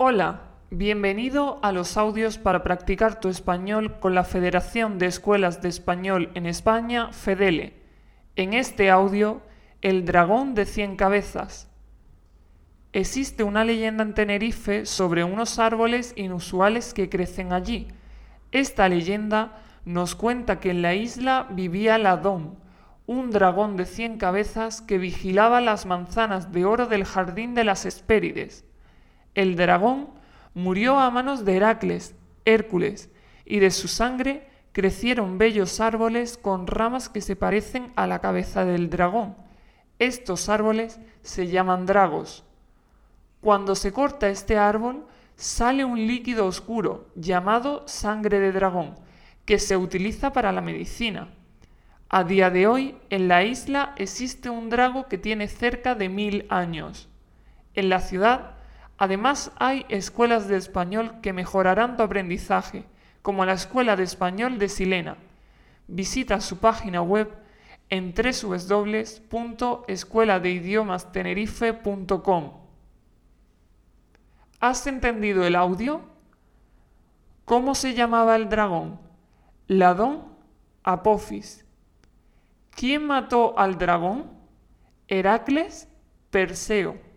Hola, bienvenido a los audios para practicar tu español con la Federación de Escuelas de Español en España, FEDELE. En este audio, el dragón de cien cabezas. Existe una leyenda en Tenerife sobre unos árboles inusuales que crecen allí. Esta leyenda nos cuenta que en la isla vivía Ladón, un dragón de cien cabezas que vigilaba las manzanas de oro del jardín de las Hespérides. El dragón murió a manos de Heracles, Hércules, y de su sangre crecieron bellos árboles con ramas que se parecen a la cabeza del dragón. Estos árboles se llaman dragos. Cuando se corta este árbol, sale un líquido oscuro llamado sangre de dragón, que se utiliza para la medicina. A día de hoy, en la isla existe un drago que tiene cerca de mil años. En la ciudad Además, hay escuelas de español que mejorarán tu aprendizaje, como la Escuela de Español de Silena. Visita su página web en www.escueladeidiomastenerife.com. ¿Has entendido el audio? ¿Cómo se llamaba el dragón? Ladón Apophis. ¿Quién mató al dragón? Heracles Perseo.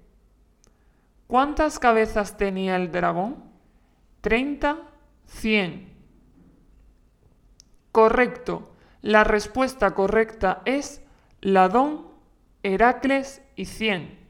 ¿Cuántas cabezas tenía el dragón? ¿Treinta? ¿Cien? Correcto. La respuesta correcta es Ladón, Heracles y cien.